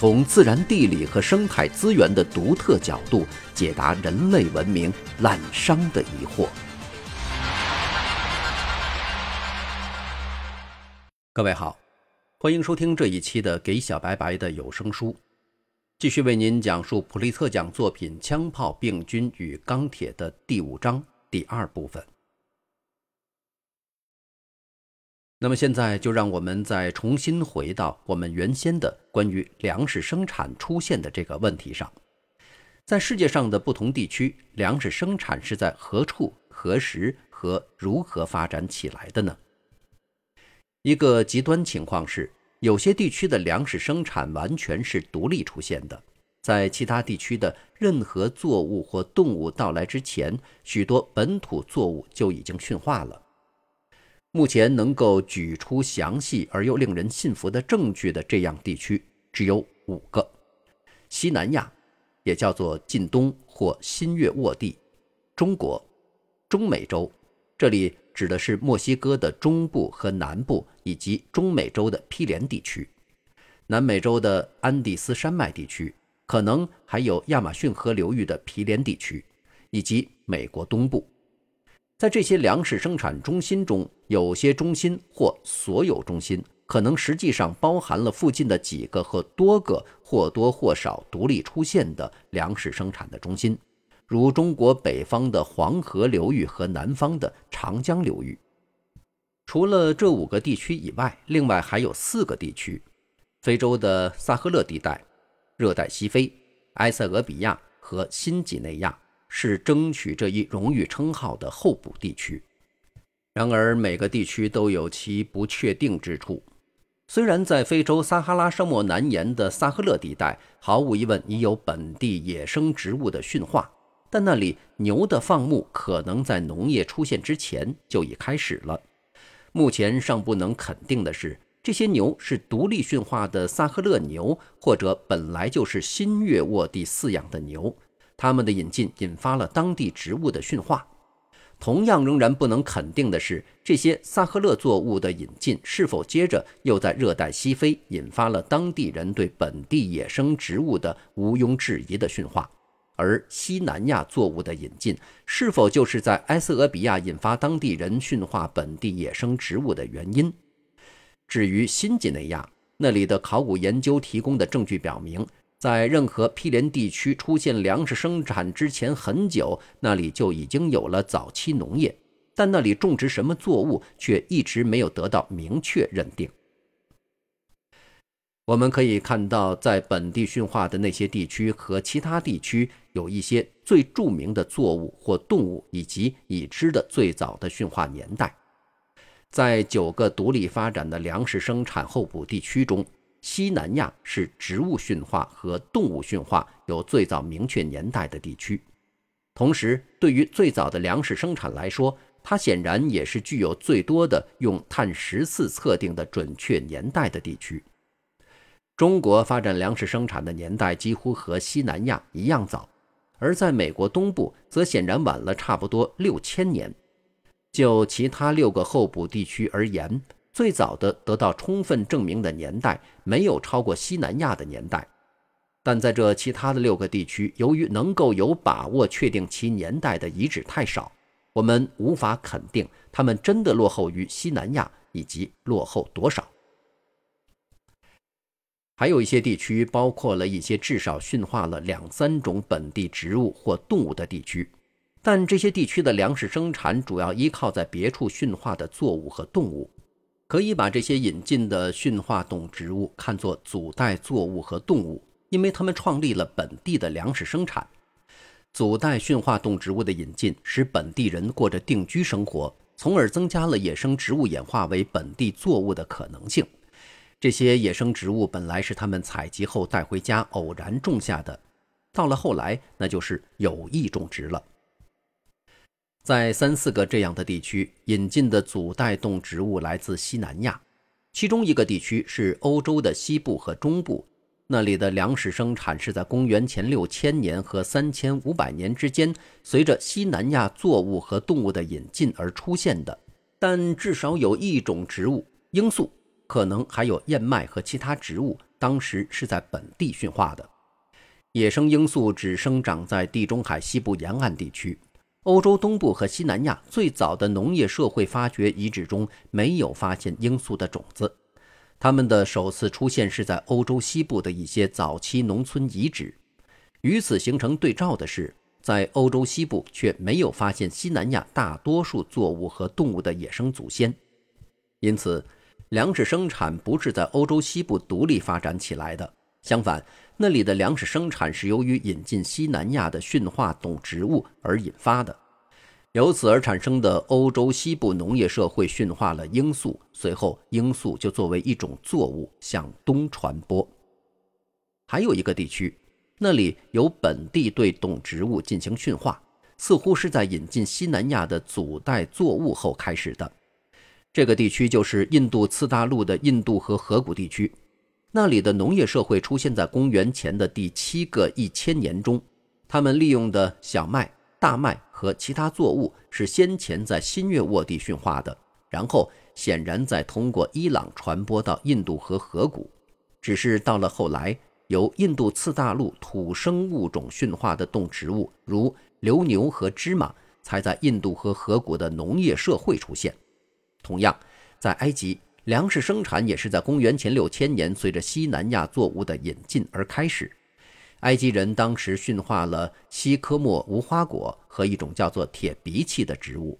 从自然地理和生态资源的独特角度解答人类文明滥觞的疑惑。各位好，欢迎收听这一期的《给小白白的有声书》，继续为您讲述普利策奖作品《枪炮、病菌与钢铁》的第五章第二部分。那么现在就让我们再重新回到我们原先的关于粮食生产出现的这个问题上，在世界上的不同地区，粮食生产是在何处、何时和如何发展起来的呢？一个极端情况是，有些地区的粮食生产完全是独立出现的，在其他地区的任何作物或动物到来之前，许多本土作物就已经驯化了。目前能够举出详细而又令人信服的证据的这样地区只有五个：西南亚，也叫做近东或新月沃地；中国、中美洲，这里指的是墨西哥的中部和南部，以及中美洲的毗连地区；南美洲的安第斯山脉地区，可能还有亚马逊河流域的毗连地区，以及美国东部。在这些粮食生产中心中，有些中心或所有中心可能实际上包含了附近的几个和多个或多或少独立出现的粮食生产的中心，如中国北方的黄河流域和南方的长江流域。除了这五个地区以外，另外还有四个地区：非洲的萨赫勒地带、热带西非、埃塞俄比亚和新几内亚。是争取这一荣誉称号的候补地区。然而，每个地区都有其不确定之处。虽然在非洲撒哈拉沙漠南沿的萨赫勒地带，毫无疑问已有本地野生植物的驯化，但那里牛的放牧可能在农业出现之前就已开始了。目前尚不能肯定的是，这些牛是独立驯化的萨赫勒牛，或者本来就是新月沃地饲养的牛。他们的引进引发了当地植物的驯化。同样，仍然不能肯定的是，这些萨赫勒作物的引进是否接着又在热带西非引发了当地人对本地野生植物的毋庸置疑的驯化，而西南亚作物的引进是否就是在埃塞俄比亚引发当地人驯化本地野生植物的原因？至于新几内亚，那里的考古研究提供的证据表明。在任何毗连地区出现粮食生产之前很久，那里就已经有了早期农业，但那里种植什么作物却一直没有得到明确认定。我们可以看到，在本地驯化的那些地区和其他地区，有一些最著名的作物或动物，以及已知的最早的驯化年代。在九个独立发展的粮食生产候补地区中。西南亚是植物驯化和动物驯化有最早明确年代的地区，同时，对于最早的粮食生产来说，它显然也是具有最多的用碳十四测定的准确年代的地区。中国发展粮食生产的年代几乎和西南亚一样早，而在美国东部则显然晚了差不多六千年。就其他六个候补地区而言。最早的得到充分证明的年代没有超过西南亚的年代，但在这其他的六个地区，由于能够有把握确定其年代的遗址太少，我们无法肯定他们真的落后于西南亚以及落后多少。还有一些地区包括了一些至少驯化了两三种本地植物或动物的地区，但这些地区的粮食生产主要依靠在别处驯化的作物和动物。可以把这些引进的驯化动植物看作祖代作物和动物，因为它们创立了本地的粮食生产。祖代驯化动植物的引进使本地人过着定居生活，从而增加了野生植物演化为本地作物的可能性。这些野生植物本来是他们采集后带回家偶然种下的，到了后来，那就是有意种植了。在三四个这样的地区引进的祖代动植物来自西南亚，其中一个地区是欧洲的西部和中部，那里的粮食生产是在公元前六千年和三千五百年之间，随着西南亚作物和动物的引进而出现的。但至少有一种植物罂粟，可能还有燕麦和其他植物，当时是在本地驯化的。野生罂粟只生长在地中海西部沿岸地区。欧洲东部和西南亚最早的农业社会发掘遗址中没有发现罂粟的种子，它们的首次出现是在欧洲西部的一些早期农村遗址。与此形成对照的是，在欧洲西部却没有发现西南亚大多数作物和动物的野生祖先。因此，粮食生产不是在欧洲西部独立发展起来的，相反。那里的粮食生产是由于引进西南亚的驯化动植物而引发的，由此而产生的欧洲西部农业社会驯化了罂粟，随后罂粟就作为一种作物向东传播。还有一个地区，那里由本地对动植物进行驯化，似乎是在引进西南亚的祖代作物后开始的。这个地区就是印度次大陆的印度和河谷地区。那里的农业社会出现在公元前的第七个一千年中，他们利用的小麦、大麦和其他作物是先前在新月沃地驯化的，然后显然再通过伊朗传播到印度和河谷。只是到了后来，由印度次大陆土生物种驯化的动植物，如牛牛和芝麻，才在印度和河谷的农业社会出现。同样，在埃及。粮食生产也是在公元前六千年，随着西南亚作物的引进而开始。埃及人当时驯化了西科莫无花果和一种叫做铁鼻器的植物。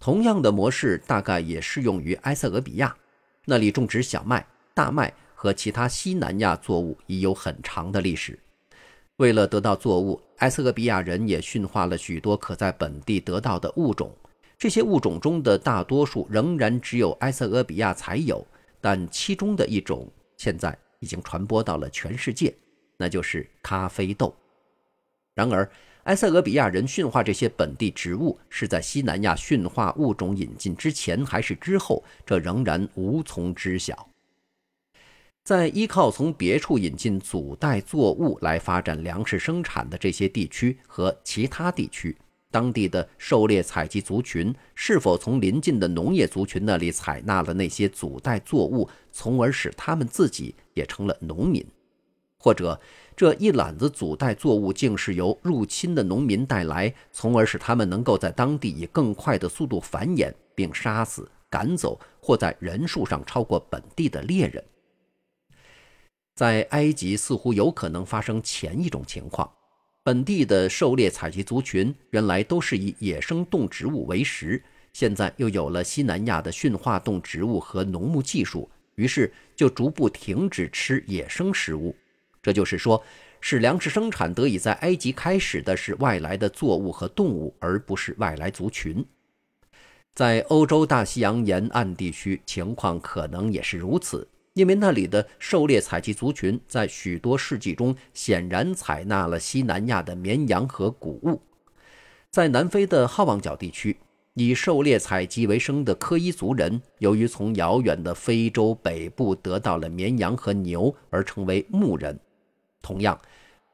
同样的模式大概也适用于埃塞俄比亚，那里种植小麦、大麦和其他西南亚作物已有很长的历史。为了得到作物，埃塞俄比亚人也驯化了许多可在本地得到的物种。这些物种中的大多数仍然只有埃塞俄比亚才有，但其中的一种现在已经传播到了全世界，那就是咖啡豆。然而，埃塞俄比亚人驯化这些本地植物是在西南亚驯化物种引进之前还是之后，这仍然无从知晓。在依靠从别处引进祖代作物来发展粮食生产的这些地区和其他地区。当地的狩猎采集族群是否从邻近的农业族群那里采纳了那些祖代作物，从而使他们自己也成了农民？或者这一揽子祖代作物竟是由入侵的农民带来，从而使他们能够在当地以更快的速度繁衍，并杀死、赶走或在人数上超过本地的猎人？在埃及似乎有可能发生前一种情况。本地的狩猎采集族群原来都是以野生动植物为食，现在又有了西南亚的驯化动植物和农牧技术，于是就逐步停止吃野生食物。这就是说，使粮食生产得以在埃及开始的是外来的作物和动物，而不是外来族群。在欧洲大西洋沿岸地区，情况可能也是如此。因为那里的狩猎采集族群在许多世纪中显然采纳了西南亚的绵羊和谷物，在南非的好望角地区，以狩猎采集为生的科伊族人，由于从遥远的非洲北部得到了绵羊和牛，而成为牧人。同样，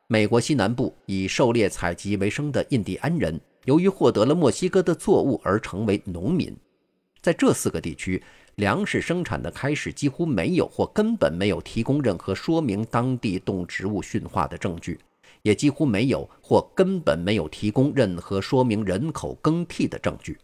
美国西南部以狩猎采集为生的印第安人，由于获得了墨西哥的作物而成为农民。在这四个地区。粮食生产的开始几乎没有或根本没有提供任何说明当地动植物驯化的证据，也几乎没有或根本没有提供任何说明人口更替的证据。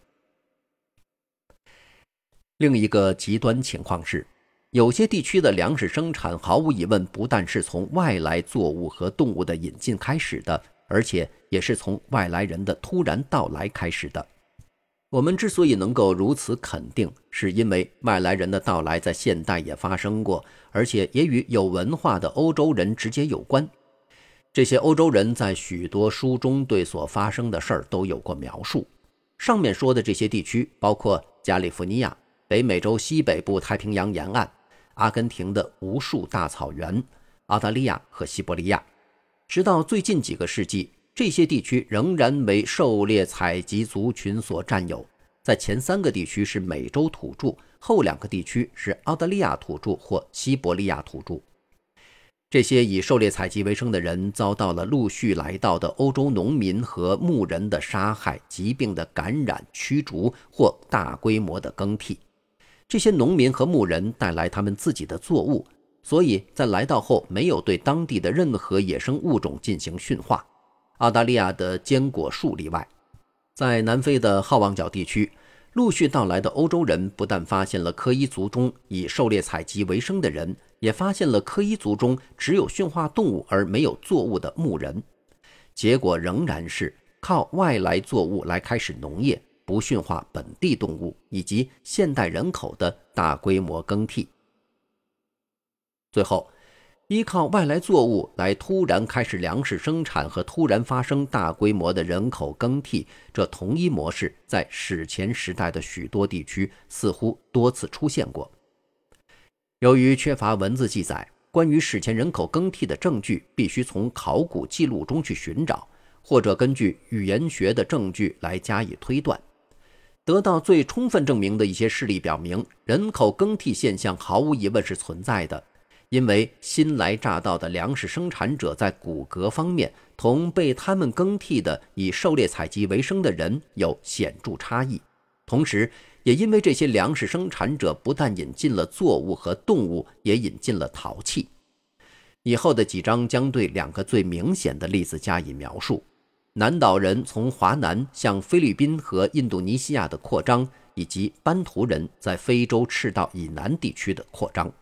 另一个极端情况是，有些地区的粮食生产毫无疑问不但是从外来作物和动物的引进开始的，而且也是从外来人的突然到来开始的。我们之所以能够如此肯定，是因为外来人的到来在现代也发生过，而且也与有文化的欧洲人直接有关。这些欧洲人在许多书中对所发生的事儿都有过描述。上面说的这些地区包括加利福尼亚、北美洲西北部太平洋沿岸、阿根廷的无数大草原、澳大利亚和西伯利亚。直到最近几个世纪，这些地区仍然为狩猎采集族群所占有。在前三个地区是美洲土著，后两个地区是澳大利亚土著或西伯利亚土著。这些以狩猎采集为生的人遭到了陆续来到的欧洲农民和牧人的杀害、疾病的感染、驱逐或大规模的更替。这些农民和牧人带来他们自己的作物，所以在来到后没有对当地的任何野生物种进行驯化，澳大利亚的坚果树例外。在南非的好望角地区。陆续到来的欧洲人不但发现了科伊族中以狩猎采集为生的人，也发现了科伊族中只有驯化动物而没有作物的牧人。结果仍然是靠外来作物来开始农业，不驯化本地动物，以及现代人口的大规模更替。最后。依靠外来作物来突然开始粮食生产和突然发生大规模的人口更替，这同一模式在史前时代的许多地区似乎多次出现过。由于缺乏文字记载，关于史前人口更替的证据必须从考古记录中去寻找，或者根据语言学的证据来加以推断。得到最充分证明的一些事例表明，人口更替现象毫无疑问是存在的。因为新来乍到的粮食生产者在骨骼方面同被他们更替的以狩猎采集为生的人有显著差异，同时，也因为这些粮食生产者不但引进了作物和动物，也引进了陶器。以后的几章将对两个最明显的例子加以描述：南岛人从华南向菲律宾和印度尼西亚的扩张，以及班图人在非洲赤道以南地区的扩张。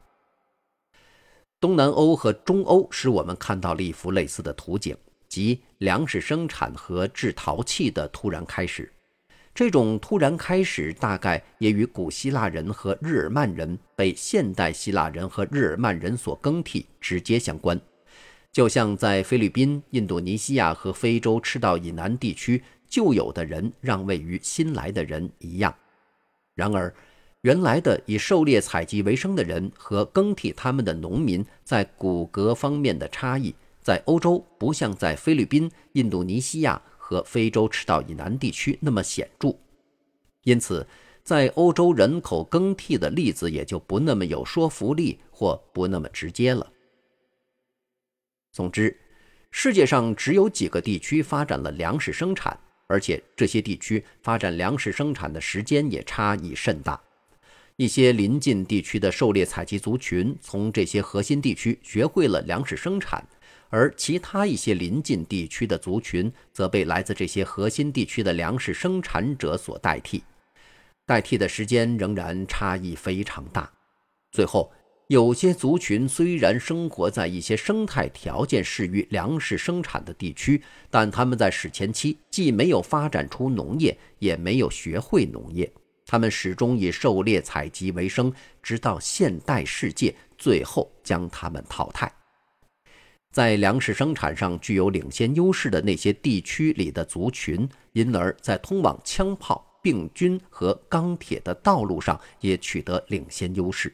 东南欧和中欧使我们看到了一幅类似的图景，即粮食生产和制陶器的突然开始。这种突然开始大概也与古希腊人和日耳曼人被现代希腊人和日耳曼人所更替直接相关。就像在菲律宾、印度尼西亚和非洲赤道以南地区旧有的人让位于新来的人一样。然而。原来的以狩猎采集为生的人和更替他们的农民在骨骼方面的差异，在欧洲不像在菲律宾、印度尼西亚和非洲赤道以南地区那么显著，因此，在欧洲人口更替的例子也就不那么有说服力或不那么直接了。总之，世界上只有几个地区发展了粮食生产，而且这些地区发展粮食生产的时间也差异甚大。一些邻近地区的狩猎采集族群从这些核心地区学会了粮食生产，而其他一些邻近地区的族群则被来自这些核心地区的粮食生产者所代替，代替的时间仍然差异非常大。最后，有些族群虽然生活在一些生态条件适于粮食生产的地区，但他们在史前期既没有发展出农业，也没有学会农业。他们始终以狩猎采集为生，直到现代世界最后将他们淘汰。在粮食生产上具有领先优势的那些地区里的族群，因而，在通往枪炮、病菌和钢铁的道路上也取得领先优势。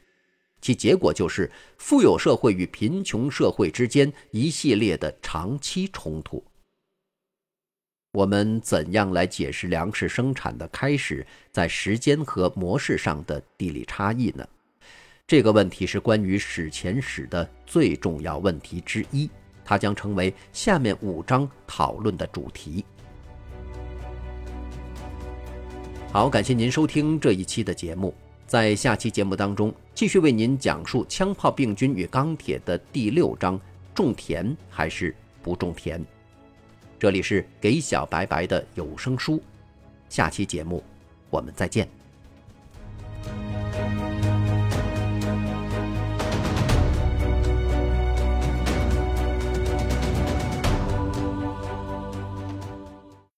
其结果就是富有社会与贫穷社会之间一系列的长期冲突。我们怎样来解释粮食生产的开始在时间和模式上的地理差异呢？这个问题是关于史前史的最重要问题之一，它将成为下面五章讨论的主题。好，感谢您收听这一期的节目，在下期节目当中继续为您讲述枪炮、病菌与钢铁的第六章：种田还是不种田？这里是给小白白的有声书，下期节目我们再见。